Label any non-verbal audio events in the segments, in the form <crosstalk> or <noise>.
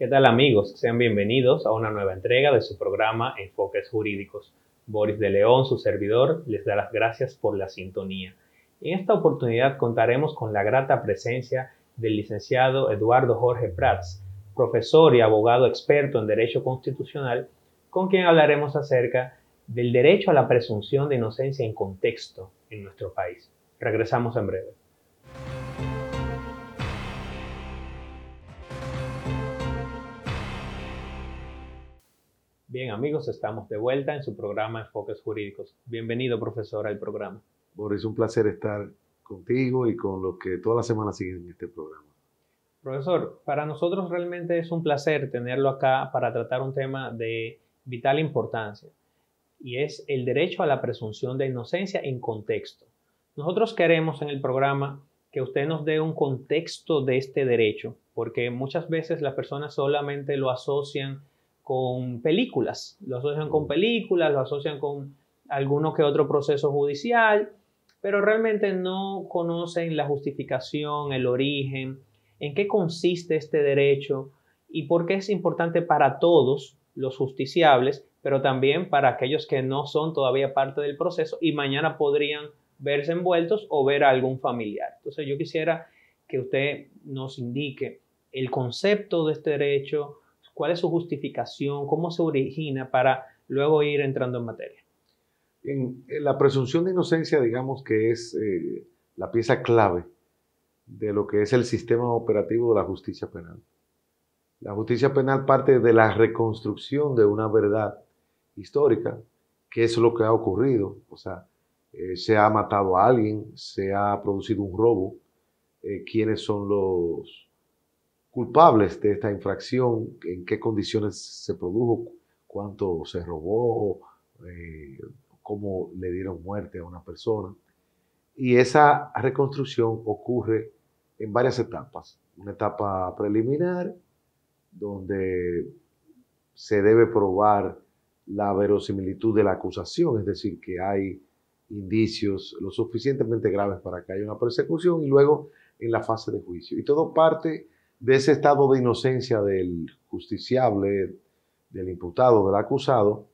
¿Qué tal amigos? Sean bienvenidos a una nueva entrega de su programa Enfoques Jurídicos. Boris de León, su servidor, les da las gracias por la sintonía. En esta oportunidad contaremos con la grata presencia del licenciado Eduardo Jorge Prats, profesor y abogado experto en Derecho Constitucional, con quien hablaremos acerca del derecho a la presunción de inocencia en contexto en nuestro país. Regresamos en breve. Bien amigos, estamos de vuelta en su programa Enfoques Jurídicos. Bienvenido profesor al programa. Boris, un placer estar contigo y con los que toda la semana siguen este programa. Profesor, para nosotros realmente es un placer tenerlo acá para tratar un tema de vital importancia y es el derecho a la presunción de inocencia en contexto. Nosotros queremos en el programa que usted nos dé un contexto de este derecho, porque muchas veces las personas solamente lo asocian con películas, lo asocian con películas, lo asocian con alguno que otro proceso judicial, pero realmente no conocen la justificación, el origen, en qué consiste este derecho y por qué es importante para todos los justiciables, pero también para aquellos que no son todavía parte del proceso y mañana podrían verse envueltos o ver a algún familiar. Entonces yo quisiera que usted nos indique el concepto de este derecho, cuál es su justificación, cómo se origina para luego ir entrando en materia. En, la presunción de inocencia, digamos que es eh, la pieza clave de lo que es el sistema operativo de la justicia penal. La justicia penal parte de la reconstrucción de una verdad histórica, que es lo que ha ocurrido. O sea, eh, se ha matado a alguien, se ha producido un robo, eh, quiénes son los culpables de esta infracción, en qué condiciones se produjo, cuánto se robó, eh, cómo le dieron muerte a una persona. Y esa reconstrucción ocurre en varias etapas. Una etapa preliminar, donde se debe probar la verosimilitud de la acusación, es decir, que hay indicios lo suficientemente graves para que haya una persecución y luego en la fase de juicio. Y todo parte de ese estado de inocencia del justiciable, del imputado, del acusado,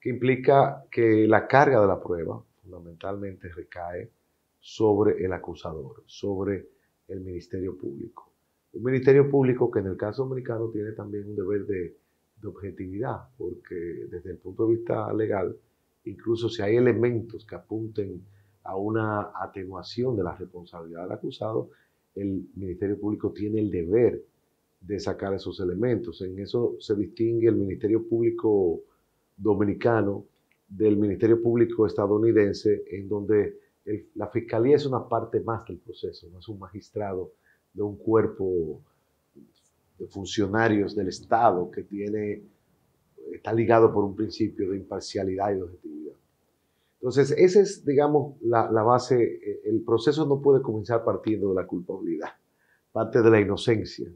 que implica que la carga de la prueba fundamentalmente recae sobre el acusador, sobre el Ministerio Público. Un Ministerio Público que en el caso dominicano tiene también un deber de, de objetividad, porque desde el punto de vista legal, incluso si hay elementos que apunten a una atenuación de la responsabilidad del acusado, el Ministerio Público tiene el deber de sacar esos elementos. En eso se distingue el Ministerio Público dominicano del Ministerio Público estadounidense, en donde la Fiscalía es una parte más del proceso, no es un magistrado de un cuerpo de funcionarios del Estado que tiene, está ligado por un principio de imparcialidad y objetividad. Entonces, esa es, digamos, la, base. Eh, el proceso no puede comenzar partiendo de la culpabilidad, parte de la inocencia.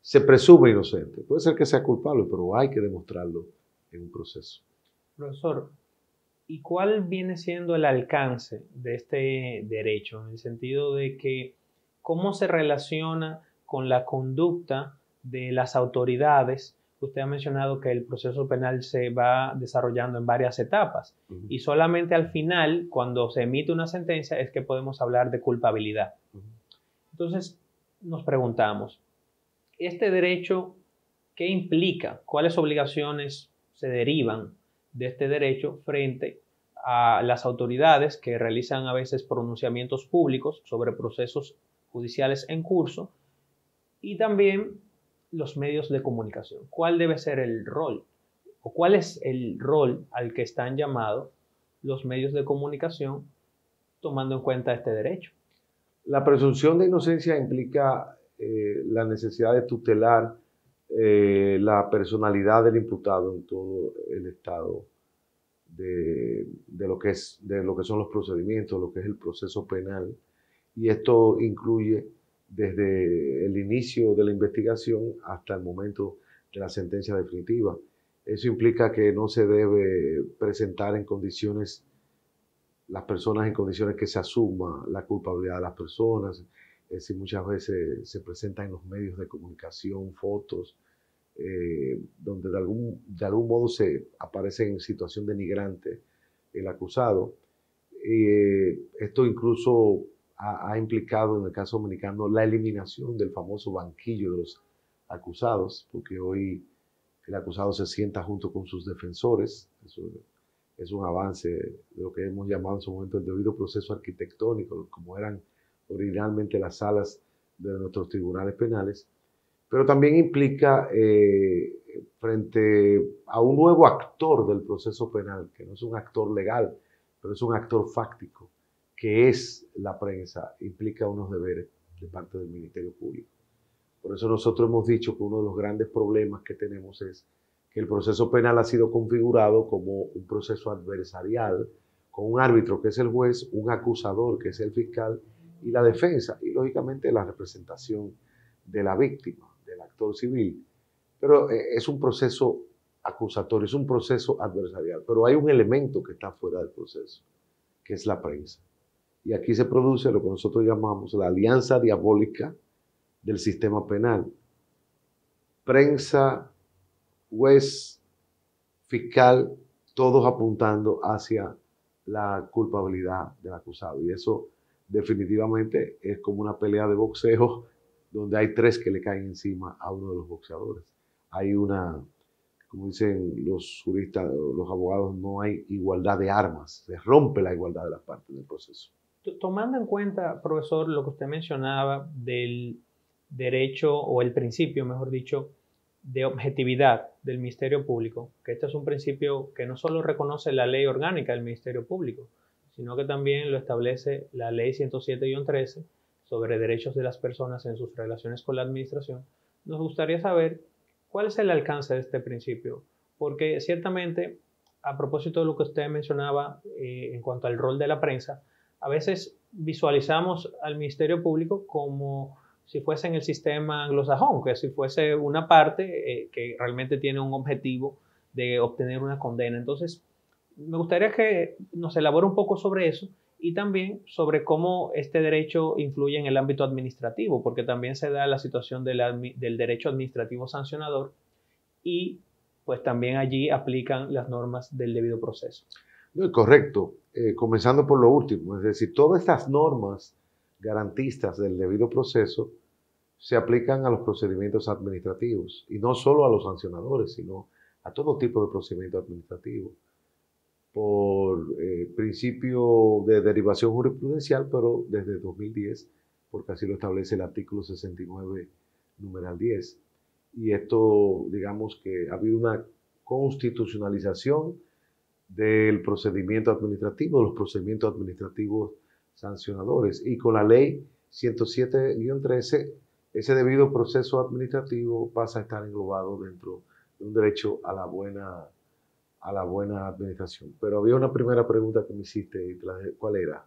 Se presume inocente. Puede ser que sea culpable, pero hay que demostrarlo en un proceso. Profesor, ¿y cuál viene siendo el alcance de este derecho? En el sentido de que, ¿cómo se relaciona con la conducta de las autoridades usted ha mencionado que el proceso penal se va desarrollando en varias etapas y solamente al final, cuando se emite una sentencia, es que podemos hablar de culpabilidad. Entonces, nos preguntamos, ¿este derecho qué implica? ¿Cuáles obligaciones se derivan de este derecho frente a las autoridades que realizan a veces pronunciamientos públicos sobre procesos judiciales en curso? Y también los medios de comunicación. ¿Cuál debe ser el rol? ¿O cuál es el rol al que están llamados los medios de comunicación tomando en cuenta este derecho? La presunción de inocencia implica eh, la necesidad de tutelar eh, la personalidad del imputado en todo el estado de, de, lo que es, de lo que son los procedimientos, lo que es el proceso penal. Y esto incluye desde el inicio de la investigación hasta el momento de la sentencia definitiva. Eso implica que no se debe presentar en condiciones, las personas en condiciones que se asuma la culpabilidad de las personas. Es decir, muchas veces se presentan en los medios de comunicación fotos eh, donde de algún, de algún modo se aparece en situación denigrante el acusado. Eh, esto incluso ha, implicado en el caso dominicano la eliminación del famoso banquillo de los acusados, porque hoy el acusado se sienta junto con sus defensores. Eso es un avance de lo que hemos llamado en su momento el debido proceso arquitectónico, como eran originalmente las salas de nuestros tribunales penales, pero también implica eh, frente a un nuevo actor del proceso penal, que no es un actor legal, pero es un actor fáctico, que es la prensa, implica unos deberes de parte del Ministerio Público. Por eso nosotros hemos dicho que uno de los grandes problemas que tenemos es que el proceso penal ha sido configurado como un proceso adversarial, con un árbitro que es el juez, un acusador que es el fiscal y la defensa, y lógicamente la representación de la víctima, del actor civil. Pero eh, es un proceso acusatorio, es un proceso adversarial, pero hay un elemento que está fuera del proceso, que es la prensa. Y aquí se produce lo que nosotros llamamos la alianza diabólica del sistema penal. Prensa, juez, fiscal, todos apuntando hacia la culpabilidad del acusado. Y eso definitivamente es como una pelea de boxeo donde hay tres que le caen encima a uno de los boxeadores. Hay una, como dicen los juristas, los abogados, no hay igualdad de armas, se rompe la igualdad de las partes del proceso. Tomando en cuenta, profesor, lo que usted mencionaba del derecho o el principio, mejor dicho, de objetividad del Ministerio Público, que este es un principio que no solo reconoce la ley orgánica del Ministerio Público, sino que también lo establece la ley 107-13 sobre derechos de las personas en sus relaciones con la administración, nos gustaría saber cuál es el alcance de este principio, porque ciertamente, a propósito de lo que usted mencionaba eh, en cuanto al rol de la prensa, a veces visualizamos al Ministerio Público como si fuese en el sistema anglosajón, que si fuese una parte eh, que realmente tiene un objetivo de obtener una condena. Entonces, me gustaría que nos elabore un poco sobre eso y también sobre cómo este derecho influye en el ámbito administrativo, porque también se da la situación del derecho administrativo sancionador y pues también allí aplican las normas del debido proceso. Correcto, eh, comenzando por lo último, es decir, todas estas normas garantistas del debido proceso se aplican a los procedimientos administrativos y no solo a los sancionadores, sino a todo tipo de procedimiento administrativo por eh, principio de derivación jurisprudencial, pero desde 2010, porque así lo establece el artículo 69, numeral 10. Y esto, digamos que ha habido una constitucionalización del procedimiento administrativo, los procedimientos administrativos sancionadores. Y con la ley 107-13, ese debido proceso administrativo pasa a estar englobado dentro de un derecho a la buena a la buena administración. Pero había una primera pregunta que me hiciste, ¿cuál era?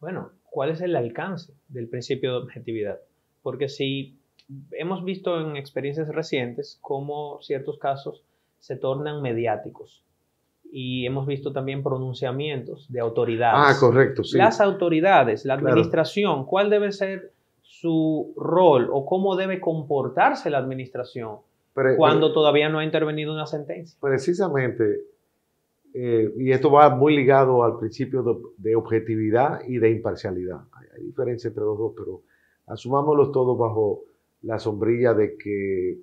Bueno, ¿cuál es el alcance del principio de objetividad? Porque si hemos visto en experiencias recientes cómo ciertos casos se tornan mediáticos y hemos visto también pronunciamientos de autoridades. Ah, correcto, sí. Las autoridades, la administración, ¿cuál debe ser su rol o cómo debe comportarse la administración cuando todavía no ha intervenido una sentencia. Precisamente, eh, y esto va muy ligado al principio de, objetividad y de imparcialidad. Hay, diferencia entre los dos, pero asumámoslos todos bajo la sombrilla de que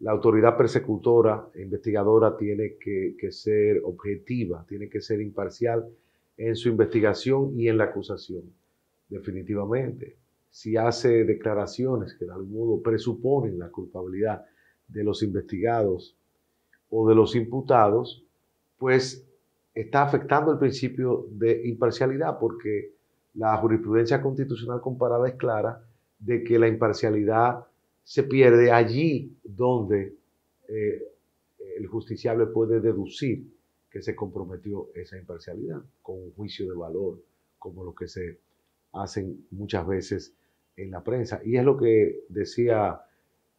la autoridad persecutora e investigadora tiene que, que, ser objetiva, tiene que ser imparcial en su investigación y en la acusación, definitivamente. Si hace declaraciones que de algún modo presuponen la culpabilidad de los investigados o de los imputados, pues está afectando el principio de imparcialidad porque la jurisprudencia constitucional comparada es clara de que la imparcialidad se pierde allí donde eh, el justiciable puede deducir que se comprometió esa imparcialidad con un juicio de valor, como lo que se hacen muchas veces en la prensa. Y es lo que decía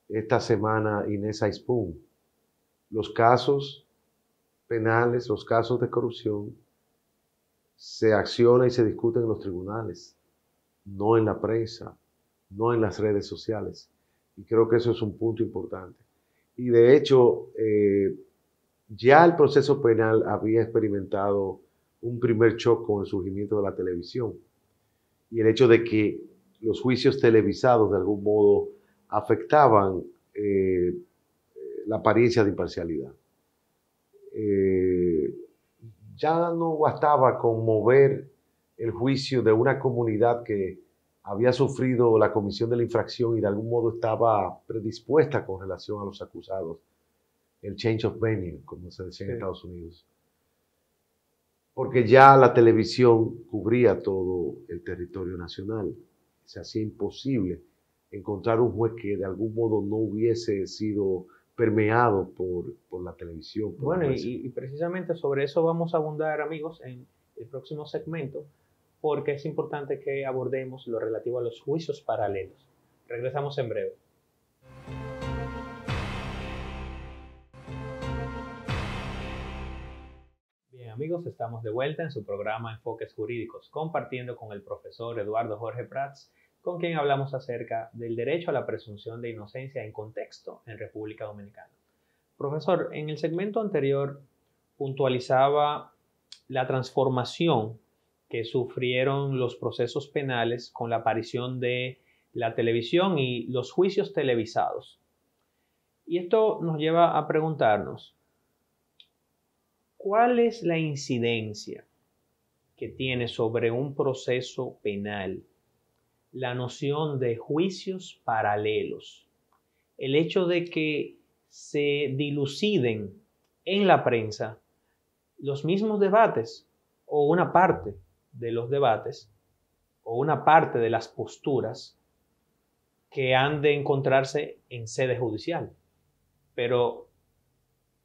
esta semana Inés Aispun. Los casos penales, los casos de corrupción, se acciona y se discuten en los tribunales, no en la prensa, no en las redes sociales. Y creo que eso es un punto importante. Y de hecho, eh, ya el proceso penal había experimentado un primer shock con el surgimiento de la televisión y el hecho de que los juicios televisados de algún modo afectaban eh, la apariencia de imparcialidad. Eh, ya no bastaba con mover el juicio de una comunidad que había sufrido la comisión de la infracción y de algún modo estaba predispuesta con relación a los acusados. El change of venue, como se decía en Estados Unidos. Porque ya la televisión cubría todo el territorio nacional. Se hacía imposible encontrar un juez que de algún modo no hubiese sido permeado por, la televisión. bueno, y, y, precisamente sobre eso vamos a abundar, amigos, en el próximo segmento, porque es importante que abordemos lo relativo a los juicios paralelos. Regresamos en breve. Bien amigos, estamos de vuelta en su programa Enfoques Jurídicos, compartiendo con el profesor Eduardo Jorge Prats con quien hablamos acerca del derecho a la presunción de inocencia en contexto en República Dominicana. Profesor, en el segmento anterior puntualizaba la transformación que sufrieron los procesos penales con la aparición de la televisión y los juicios televisados. Y esto nos lleva a preguntarnos, ¿cuál es la incidencia que tiene sobre un proceso penal la noción de juicios paralelos. El hecho de que se diluciden en la prensa los mismos debates o una parte de los debates o una parte de las posturas que han de encontrarse en sede judicial, pero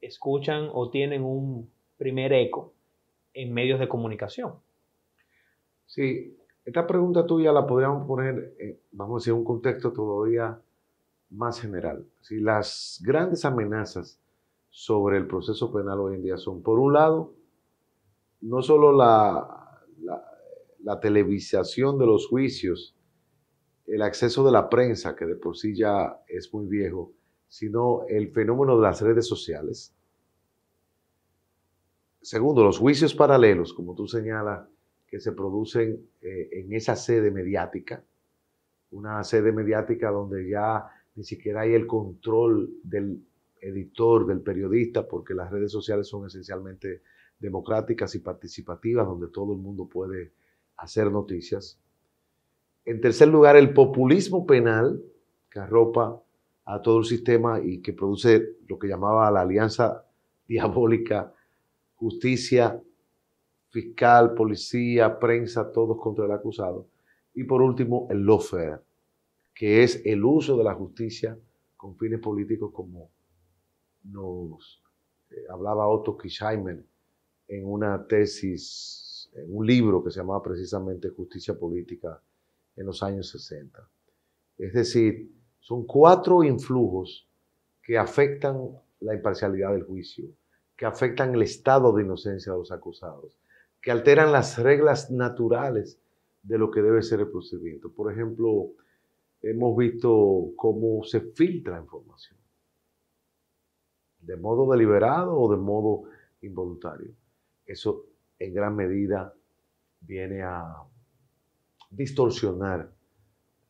escuchan o tienen un primer eco en medios de comunicación. Sí, esta pregunta tuya la podríamos poner, eh, vamos a decir, un contexto todavía más general. Si las grandes amenazas sobre el proceso penal hoy en día son, por un lado, no solo la, la, televisación de los juicios, el acceso de la prensa, que de por sí ya es muy viejo, sino el fenómeno de las redes sociales. Segundo, los juicios paralelos, como tú señalas, que se producen eh, en esa sede mediática, una sede mediática donde ya ni siquiera hay el control del editor, del periodista, porque las redes sociales son esencialmente democráticas y participativas, donde todo el mundo puede hacer noticias. En tercer lugar, el populismo penal, que arropa a todo el sistema y que produce lo que llamaba la alianza <laughs> diabólica, justicia fiscal, policía, prensa, todos contra el acusado. Y por último, el lawfare, que es el uso de la justicia con fines políticos como nos eh, hablaba Otto Kirchheimer en una tesis, en un libro que se llamaba precisamente Justicia Política en los años 60. Es decir, son cuatro influjos que afectan la imparcialidad del juicio, que afectan el estado de inocencia de los acusados, que alteran las reglas naturales de lo que debe ser el procedimiento. Por ejemplo, hemos visto cómo se filtra información, de modo deliberado o de modo involuntario. Eso en gran medida viene a distorsionar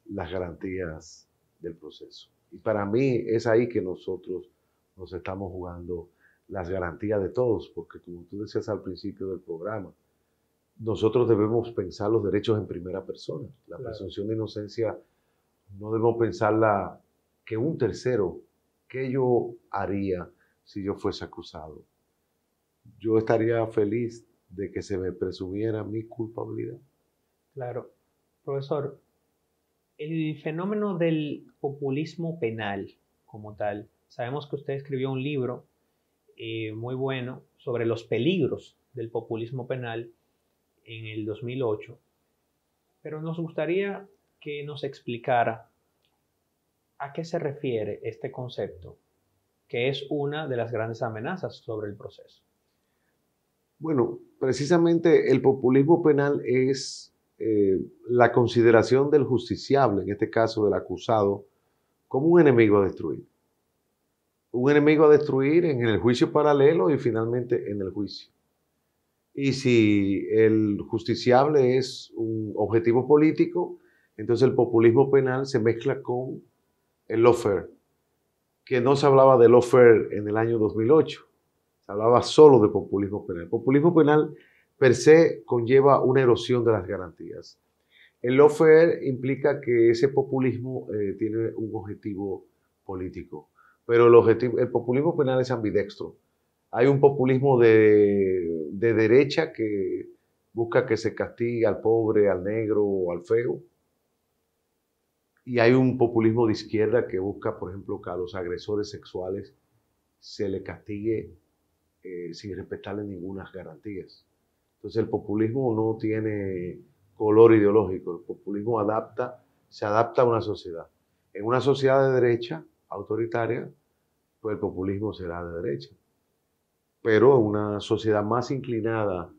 las garantías del proceso. Y para mí es ahí que nosotros nos estamos jugando las garantías de todos, porque como tú decías al principio del programa, nosotros debemos pensar los derechos en primera persona. La presunción de inocencia no debemos pensarla que un tercero, ¿qué yo haría si yo fuese acusado? Yo estaría feliz de que se me presumiera mi culpabilidad. Claro. Profesor, el fenómeno del populismo penal como tal, sabemos que usted escribió un libro eh, muy bueno sobre los peligros del populismo penal en el 2008, pero nos gustaría que nos explicara a qué se refiere este concepto, que es una de las grandes amenazas sobre el proceso. Bueno, precisamente el populismo penal es eh, la consideración del justiciable, en este caso del acusado, como un enemigo a destruir. un enemigo a destruir en el juicio paralelo y finalmente en el juicio. Y si el justiciable es un objetivo político, entonces el populismo penal se mezcla con el lawfare, que no se hablaba de lawfare en el año 2008, se hablaba solo de populismo penal. El populismo penal per se conlleva una erosión de las garantías. El lawfare implica que ese populismo eh, tiene un objetivo político, pero el, objetivo, el populismo penal es ambidextro. Hay un populismo de, de derecha que busca que se castigue al pobre, al negro o al feo, y hay un populismo de izquierda que busca, por ejemplo, que a los agresores sexuales se le castigue eh, sin respetarle ninguna garantías. Entonces el populismo no tiene color ideológico, el populismo adapta, se adapta a una sociedad. En una sociedad de derecha, autoritaria, pues el populismo será de derecha. Pero una sociedad más inclinada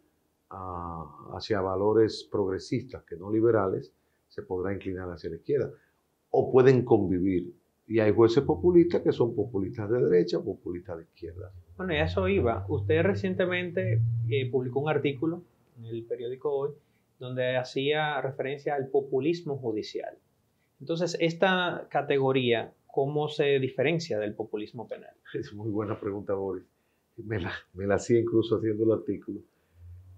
hacia valores progresistas que no liberales, se podrá inclinar hacia la izquierda o pueden convivir. Y hay jueces populistas que son populistas de derecha, populistas de izquierda. Bueno, y eso iba. Usted recientemente eh, publicó un artículo en el periódico Hoy donde hacía referencia al populismo judicial. Entonces, esta categoría, ¿cómo se diferencia del populismo penal? Es muy buena pregunta, Boris. Me la, me la hacía incluso haciendo el artículo.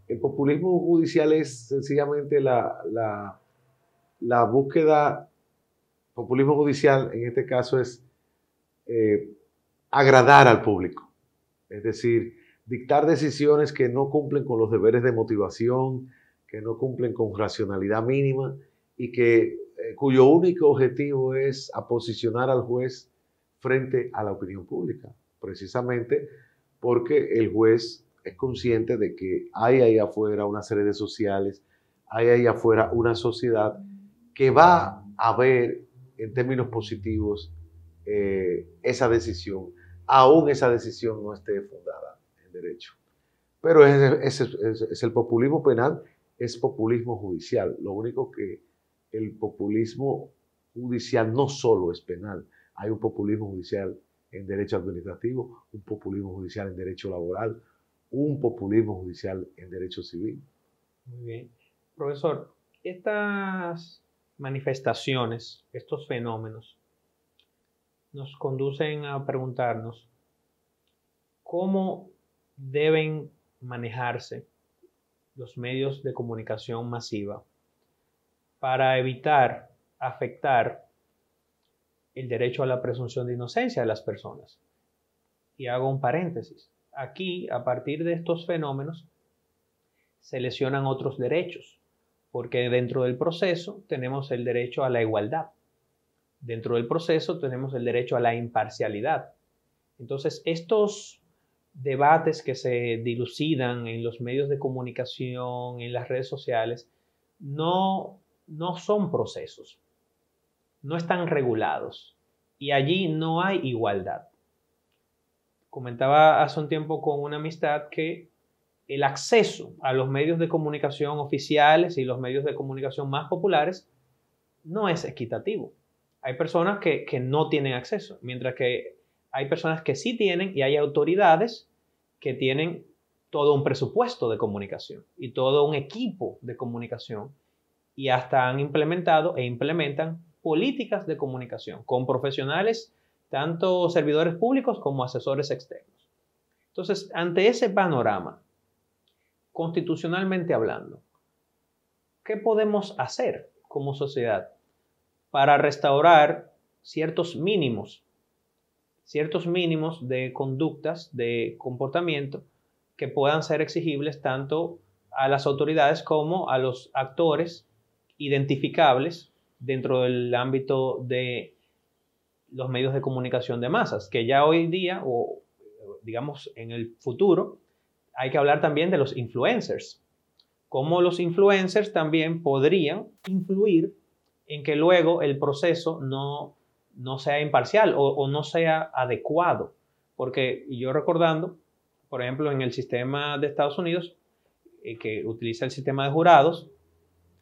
El populismo judicial es sencillamente la, la, la búsqueda populismo judicial en este caso es eh, agradar al público, es decir, dictar decisiones que no cumplen con los deberes de motivación, que no cumplen con racionalidad mínima y que eh, cuyo único objetivo es aposicionar al juez frente a la opinión pública, precisamente porque el juez es consciente de que hay ahí afuera una serie de sociales, hay ahí afuera una sociedad que va a ver en términos positivos eh, esa decisión, aún esa decisión no esté fundada en derecho. Pero es, es, el populismo penal, es populismo judicial. Lo único que el populismo judicial no solo es penal, hay un populismo judicial en derecho administrativo, un populismo judicial en derecho laboral, un populismo judicial en derecho civil. Muy bien. Profesor, estas manifestaciones, estos fenómenos, nos conducen a preguntarnos cómo deben manejarse los medios de comunicación masiva para evitar afectar el derecho a la presunción de inocencia de las personas. Y hago un paréntesis. Aquí, a partir de estos fenómenos, se lesionan otros derechos, porque dentro del proceso tenemos el derecho a la igualdad. Dentro del proceso tenemos el derecho a la imparcialidad. Entonces, estos debates que se dilucidan en los medios de comunicación, en las redes sociales, no, no son procesos, no están regulados y allí no hay igualdad. Comentaba hace un tiempo con una amistad que el acceso a los medios de comunicación oficiales y los medios de comunicación más populares no es equitativo. Hay personas que, no tienen acceso, mientras que hay personas que sí tienen y hay autoridades que tienen todo un presupuesto de comunicación y todo un equipo de comunicación y hasta han implementado e implementan políticas de comunicación con profesionales, tanto servidores públicos como asesores externos. Entonces, ante ese panorama, constitucionalmente hablando, ¿qué podemos hacer como sociedad para restaurar ciertos mínimos, ciertos mínimos de conductas, de comportamiento que puedan ser exigibles tanto a las autoridades como a los actores identificables dentro del ámbito de los medios de comunicación de masas, que ya hoy día o digamos en el futuro hay que hablar también de los influencers. Cómo los influencers también podrían influir en que luego el proceso no, no sea imparcial o, no sea adecuado. Porque yo recordando, por ejemplo, en el sistema de Estados Unidos, eh, que utiliza el sistema de jurados,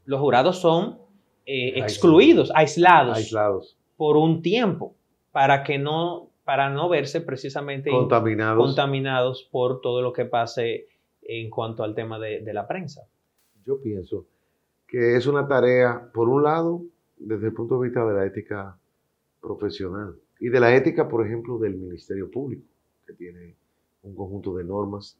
los jurados son eh, excluidos, aislados, aislados, por un tiempo, para que no para no verse precisamente contaminados. contaminados por todo lo que pase en cuanto al tema de, de la prensa. Yo pienso que es una tarea, por un lado, desde el punto de vista de la ética profesional y de la ética, por ejemplo, del Ministerio Público, que tiene un conjunto de normas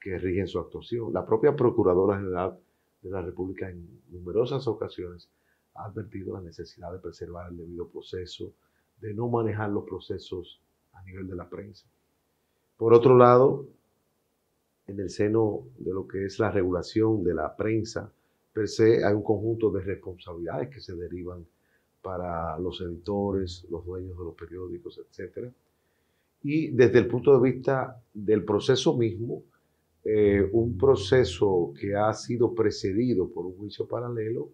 que rigen su actuación. La propia Procuradora General de la República en numerosas ocasiones ha advertido la necesidad de preservar el debido proceso, de no manejar los procesos a nivel de la prensa. Por otro lado, en el seno de lo que es la regulación de la prensa, per se hay un conjunto de responsabilidades que se derivan para los editores, los dueños de los periódicos, etc. Y desde el punto de vista del proceso mismo, eh, un proceso que ha sido precedido por un juicio paralelo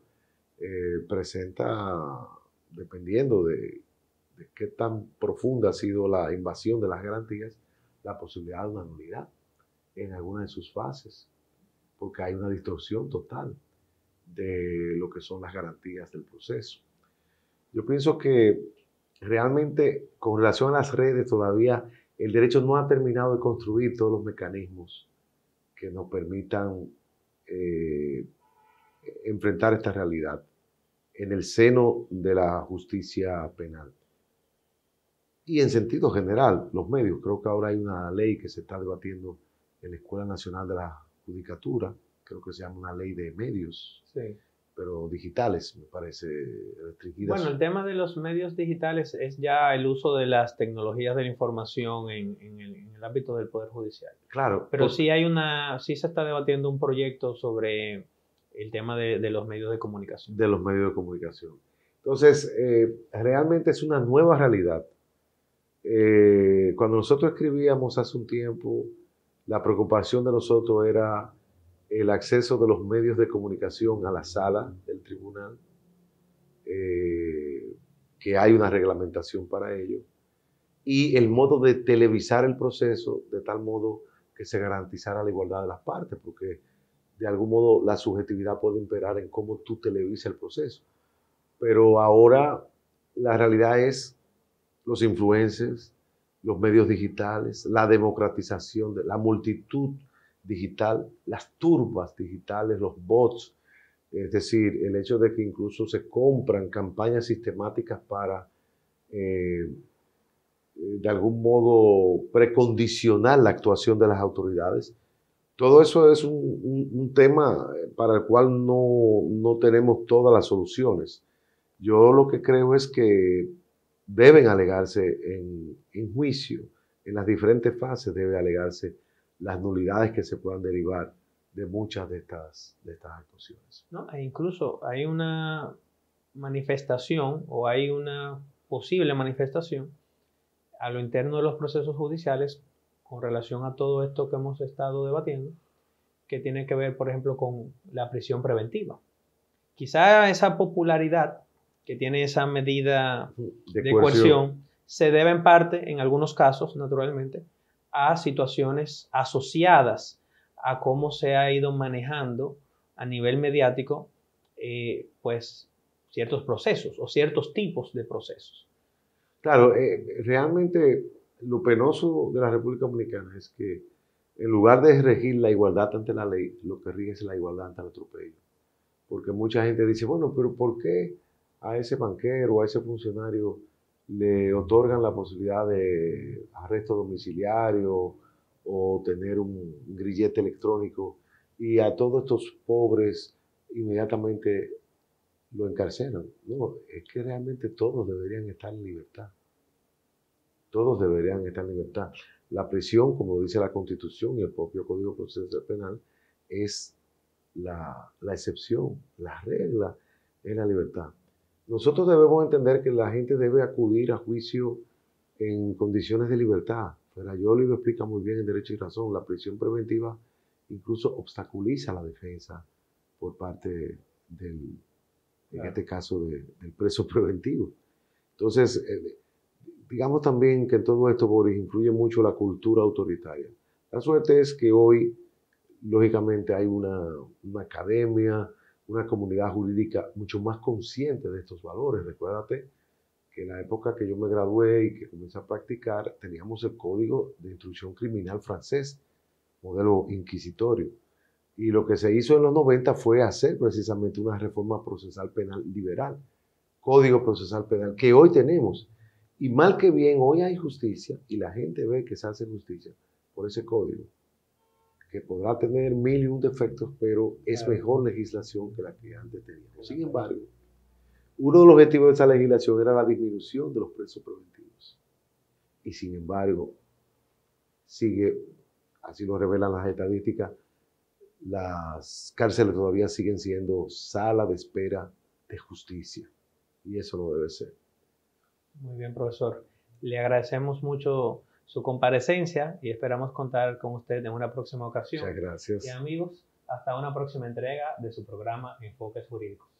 eh, presenta, dependiendo de, de, qué tan profunda ha sido la invasión de las garantías, la posibilidad de una nulidad en alguna de sus fases, porque hay una distorsión total de lo que son las garantías del proceso. Yo pienso que realmente con relación a las redes todavía el derecho no ha terminado de construir todos los mecanismos que nos permitan eh, enfrentar esta realidad en el seno de la justicia penal. Y en sentido general, los medios, creo que ahora hay una ley que se está debatiendo en la Escuela Nacional de la Judicatura, creo que se llama una ley de medios, Sí. pero digitales, me parece restringidas. Bueno, el tema de los medios digitales es ya el uso de las tecnologías de la información en, en el, en el ámbito del Poder Judicial. claro, Pero por- sí hay una, sí se está debatiendo un proyecto sobre el tema de, de los medios de comunicación. de los medios de comunicación. Entonces, eh, realmente es una nueva realidad. Eh, cuando nosotros escribíamos hace un tiempo, la preocupación de nosotros era el acceso de los medios de comunicación a la sala del tribunal, eh, que hay una reglamentación para ello, y el modo de televisar el proceso de tal modo que se garantizara la igualdad de las partes, porque de algún modo la subjetividad puede imperar en cómo tú televisas el proceso. Pero ahora la realidad es los influencers, los medios digitales, la democratización de la multitud digital, las turbas digitales, los bots, es decir, el hecho de que incluso se compran campañas sistemáticas para eh, de algún modo precondicionar la actuación de las autoridades. Todo eso es un, un- un tema para el cual no, no tenemos todas las soluciones. Yo lo que creo es que deben alegarse en, juicio, en las diferentes fases debe alegarse las nulidades que se puedan derivar de muchas de estas, de estas actuaciones. ¿no? E incluso hay una manifestación o hay una posible manifestación a lo interno de los procesos judiciales con relación a todo esto que hemos estado debatiendo, que tiene que ver, por ejemplo, con la prisión preventiva. Quizá esa popularidad que tiene esa medida De, de coerción. coerción se debe en parte, en algunos casos, naturalmente, a situaciones asociadas a cómo se ha ido manejando a nivel mediático, eh, pues, ciertos procesos o ciertos tipos de procesos. Claro, eh, realmente lo penoso de la República Dominicana es que en lugar de regir la igualdad ante la ley, lo que rige es la igualdad ante el atropello. Porque mucha gente dice, bueno, pero ¿por qué a ese banquero a ese funcionario le otorgan la posibilidad de arresto domiciliario o tener un grillete electrónico y a todos estos pobres inmediatamente lo encarcelan? No, es que realmente todos deberían estar en libertad. Todos deberían estar en libertad. La prisión, como dice la Constitución y el propio Código Procesal Penal, es la, la excepción, la regla es la libertad. Nosotros debemos entender que la gente debe acudir a juicio en condiciones de libertad. Ferrayoli lo explica muy bien en Derecho y Razón. La prisión preventiva incluso obstaculiza la defensa por parte del, en este caso, de- del preso <laughs> preventivo. Entonces, eh, digamos también que en todo esto, Boris, influye mucho la cultura autoritaria. La suerte es que hoy, lógicamente, hay una, una academia, una comunidad jurídica mucho más consciente de estos valores. Recuérdate que en la época que yo me gradué y que comencé a practicar, teníamos el Código de Instrucción Criminal francés, modelo inquisitorio. Y lo que se hizo en los 90 fue hacer precisamente una reforma procesal penal liberal, Código Procesal Penal, que hoy tenemos. Y mal que bien, hoy hay justicia y la gente ve que se hace justicia por ese código, que podrá tener mil y un defectos, pero es mejor legislación que la que antes teníamos. Sin embargo, uno de los objetivos de esa legislación era la disminución de los presos preventivos. Y sin embargo, sigue, así lo revelan las estadísticas, las cárceles todavía siguen siendo sala de espera de justicia. Y eso no debe ser. Muy bien, profesor. Le agradecemos mucho su comparecencia y esperamos contar con usted en una próxima ocasión. Muchas gracias. Y amigos, hasta una próxima entrega de su programa Enfoques Jurídicos.